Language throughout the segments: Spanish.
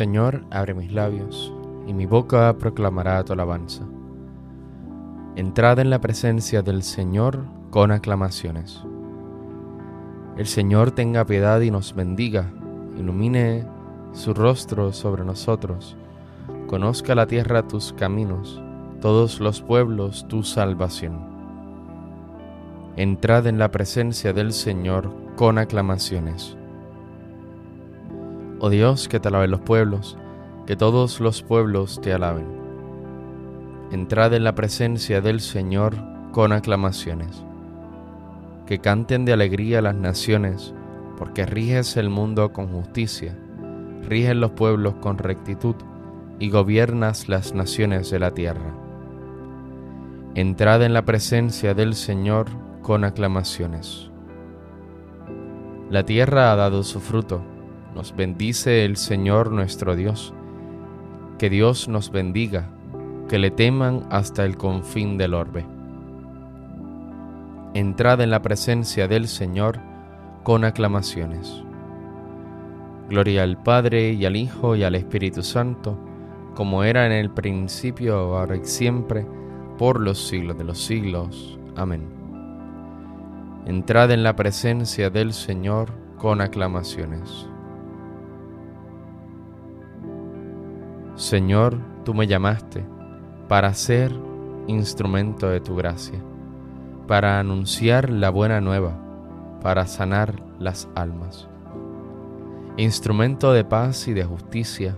Señor, abre mis labios, y mi boca proclamará tu alabanza. Entrad en la presencia del Señor con aclamaciones. El Señor tenga piedad y nos bendiga, ilumine su rostro sobre nosotros, conozca la tierra tus caminos, todos los pueblos tu salvación. Entrad en la presencia del Señor con aclamaciones. Oh Dios, que te alaben los pueblos, que todos los pueblos te alaben. Entrad en la presencia del Señor con aclamaciones. Que canten de alegría las naciones, porque riges el mundo con justicia, riges los pueblos con rectitud y gobiernas las naciones de la tierra. Entrad en la presencia del Señor con aclamaciones. La tierra ha dado su fruto nos bendice el Señor nuestro Dios. Que Dios nos bendiga, que le teman hasta el confín del orbe. Entrad en la presencia del Señor con aclamaciones. Gloria al Padre y al Hijo y al Espíritu Santo, como era en el principio, ahora y siempre, por los siglos de los siglos. Amén. Entrad en la presencia del Señor con aclamaciones. Señor, tú me llamaste para ser instrumento de tu gracia, para anunciar la buena nueva, para sanar las almas. Instrumento de paz y de justicia,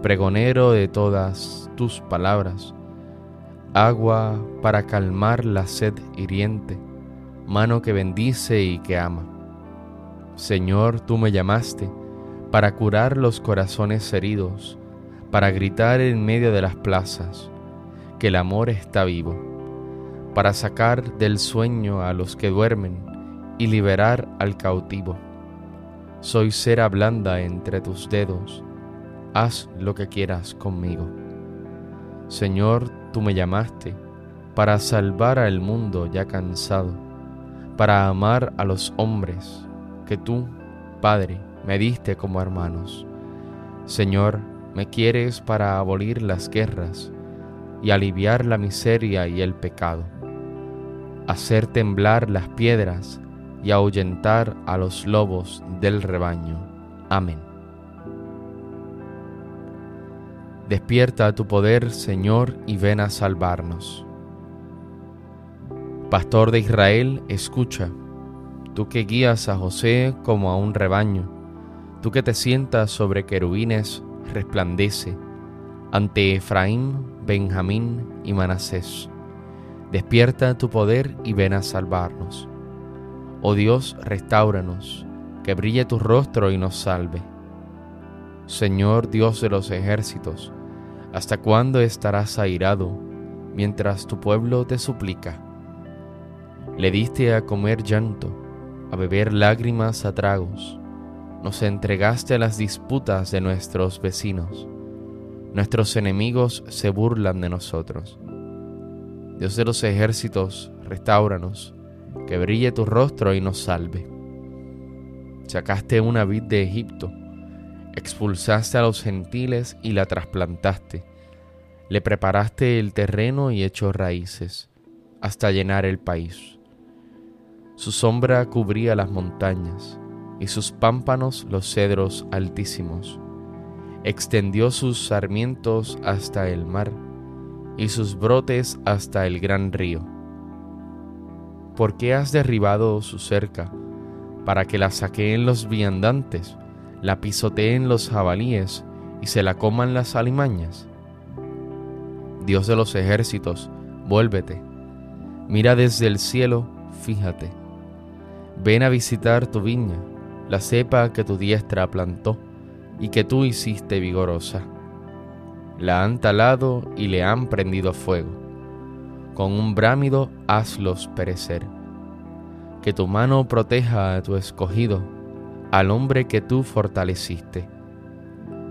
pregonero de todas tus palabras, agua para calmar la sed hiriente, mano que bendice y que ama. Señor, tú me llamaste para curar los corazones heridos, para gritar en medio de las plazas que el amor está vivo, para sacar del sueño a los que duermen y liberar al cautivo. Soy cera blanda entre tus dedos, haz lo que quieras conmigo. Señor, tú me llamaste para salvar al mundo ya cansado, para amar a los hombres que tú, Padre, me diste como hermanos. Señor, me quieres para abolir las guerras y aliviar la miseria y el pecado, hacer temblar las piedras y ahuyentar a los lobos del rebaño. Amén. Despierta tu poder, Señor, y ven a salvarnos. Pastor de Israel, escucha, tú que guías a José como a un rebaño, tú que te sientas sobre querubines, resplandece ante Efraín, Benjamín y Manasés. Despierta tu poder y ven a salvarnos. Oh Dios, restauranos, que brille tu rostro y nos salve. Señor Dios de los ejércitos, ¿hasta cuándo estarás airado mientras tu pueblo te suplica? Le diste a comer llanto, a beber lágrimas a tragos nos entregaste a las disputas de nuestros vecinos. Nuestros enemigos se burlan de nosotros. Dios de los ejércitos, restauranos, que brille tu rostro y nos salve. Sacaste una vid de Egipto, expulsaste a los gentiles y la trasplantaste. Le preparaste el terreno y echó raíces hasta llenar el país. Su sombra cubría las montañas y sus pámpanos los cedros altísimos. Extendió sus sarmientos hasta el mar y sus brotes hasta el gran río. ¿Por qué has derribado su cerca para que la saqueen los viandantes, la pisoteen los jabalíes y se la coman las alimañas? Dios de los ejércitos, vuélvete. Mira desde el cielo, fíjate. Ven a visitar tu viña, la cepa que tu diestra plantó y que tú hiciste vigorosa. La han talado y le han prendido fuego. Con un brámido hazlos perecer. Que tu mano proteja a tu escogido, al hombre que tú fortaleciste.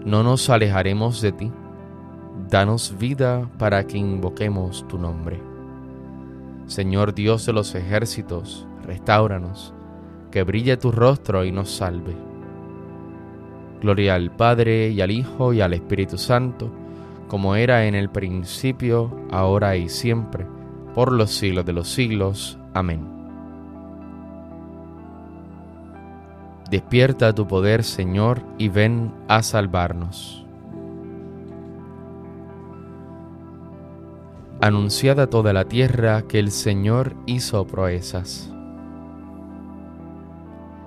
No nos alejaremos de ti danos vida para que invoquemos tu nombre. Señor Dios de los ejércitos, restauranos, que brille tu rostro y nos salve. Gloria al Padre y al Hijo y al Espíritu Santo, como era en el principio, ahora y siempre, por los siglos de los siglos. Amén. Despierta tu poder, Señor, y ven a salvarnos. anunciada a toda la tierra que el Señor hizo proezas.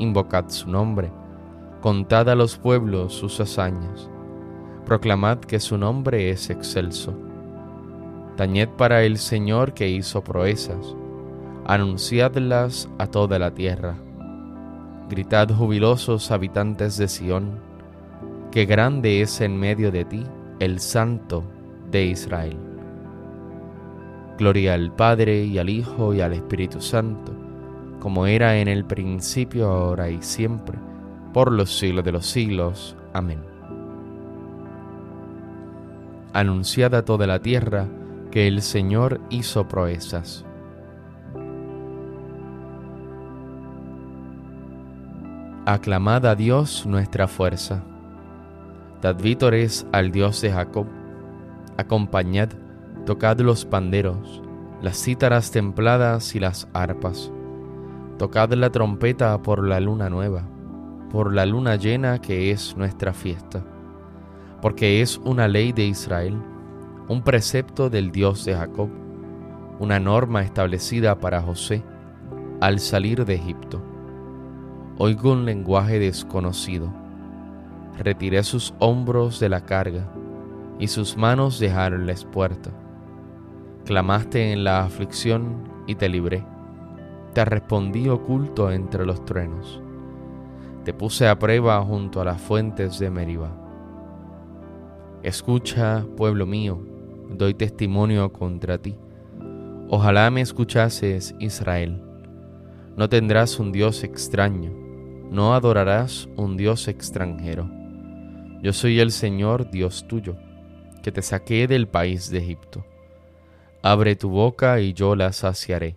invocad su nombre, contad a los pueblos sus hazañas, proclamad que su nombre es excelso. Tañed para el Señor que hizo proezas, anunciadlas a toda la tierra. Gritad jubilosos habitantes de Sión, que grande es en medio de ti el Santo de Israel. Gloria al Padre y al Hijo y al Espíritu Santo, como era en el principio, ahora y siempre, por los siglos de los siglos. Amén. Anunciada a toda la tierra que el Señor hizo proezas. Aclamad a Dios nuestra fuerza. Dad vítores al Dios de Jacob. Acompañad Tocad los panderos, las cítaras templadas y las arpas. Tocad la trompeta por la luna nueva, por la luna llena que es nuestra fiesta, porque es una ley de Israel, un precepto del Dios de Jacob, una norma establecida para José al salir de Egipto. Oigo un lenguaje desconocido. Retiré sus hombros de la carga y sus manos dejaron la espuerta Clamaste en la aflicción y te libré. Te respondí oculto entre los truenos. Te puse a prueba junto a las fuentes de Meriba. Escucha, pueblo mío, doy testimonio contra ti. Ojalá me escuchases, Israel. No tendrás un Dios extraño, no adorarás un Dios extranjero. Yo soy el Señor Dios tuyo, que te saqué del país de Egipto. Abre tu boca y yo la saciaré.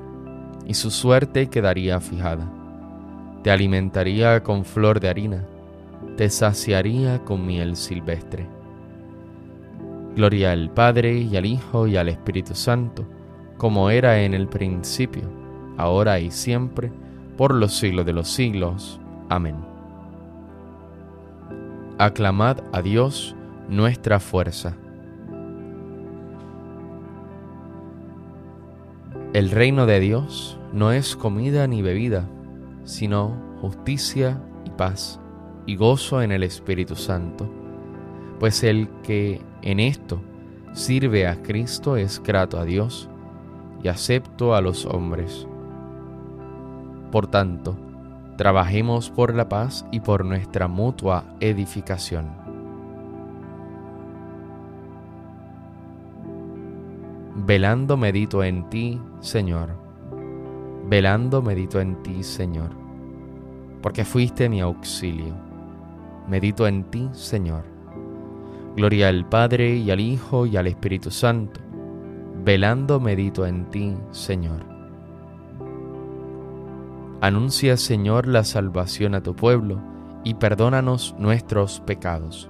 y su suerte quedaría fijada. Te alimentaría con flor de harina, te saciaría con miel silvestre. Gloria al Padre y al Hijo y al Espíritu Santo, como era en el principio, ahora y siempre, por los siglos de los siglos. Amén. Aclamad a Dios nuestra fuerza El reino de Dios no es comida ni bebida, sino justicia y paz y gozo en el Espíritu Santo, pues el que en esto sirve a Cristo es grato a Dios y acepto a los hombres. Por tanto, trabajemos por la paz y por nuestra mutua edificación. Velando medito en ti, Señor velando medito en ti, Señor, porque fuiste mi auxilio. Medito en ti, Señor. Gloria al Padre y al Hijo y al Espíritu Santo. Velando medito en ti, Señor. Anuncia, Señor, la salvación a tu pueblo y perdónanos nuestros pecados.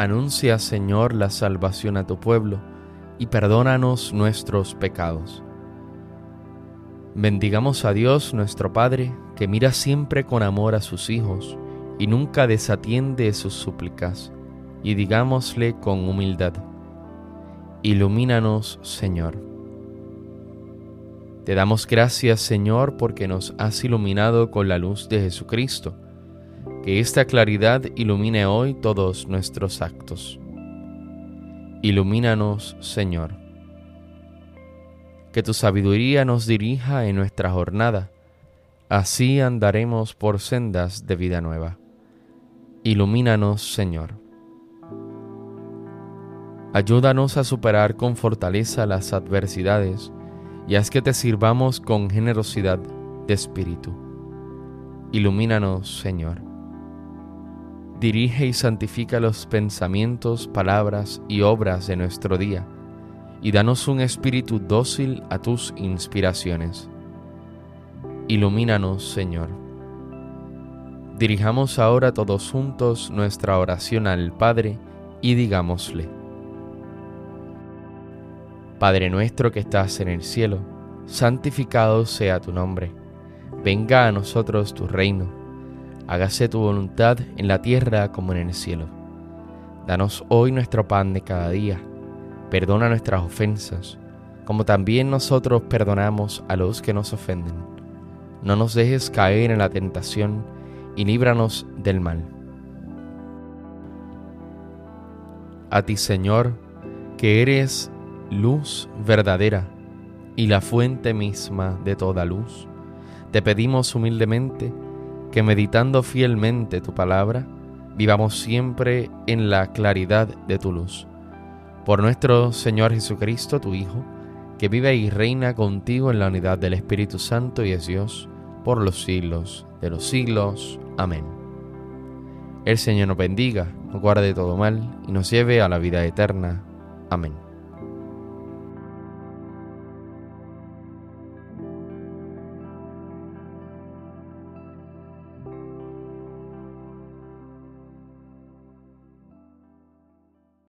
Anuncia, Señor, la salvación a tu pueblo y perdónanos nuestros pecados. Bendigamos a Dios nuestro Padre, que mira siempre con amor a sus hijos y nunca desatiende sus súplicas, y digámosle con humildad, Ilumínanos, Señor. Te damos gracias, Señor, porque nos has iluminado con la luz de Jesucristo. Que esta claridad ilumine hoy todos nuestros actos. Ilumínanos, Señor. Que tu sabiduría nos dirija en nuestra jornada, así andaremos por sendas de vida nueva. Ilumínanos, Señor. Ayúdanos a superar con fortaleza las adversidades y haz que te sirvamos con generosidad de espíritu. Ilumínanos, Señor. Dirige y santifica los pensamientos, palabras y obras de nuestro día, y danos un espíritu dócil a tus inspiraciones. Ilumínanos, Señor. Dirijamos ahora todos juntos nuestra oración al Padre y digámosle. Padre nuestro que estás en el cielo, santificado sea tu nombre. Venga a nosotros tu reino hágase tu voluntad en la tierra como en el cielo. Danos hoy nuestro pan de cada día. Perdona nuestras ofensas, como también nosotros perdonamos a los que nos ofenden. No nos dejes caer en la tentación y líbranos del mal. A ti, Señor, que eres luz verdadera y la fuente misma de toda luz, te pedimos humildemente que meditando fielmente tu palabra, vivamos siempre en la claridad de tu luz. Por nuestro Señor Jesucristo, tu Hijo, que vive y reina contigo en la unidad del Espíritu Santo y es Dios, por los siglos de los siglos. Amén. El Señor nos bendiga, nos guarde todo mal y nos lleve a la vida eterna. Amén.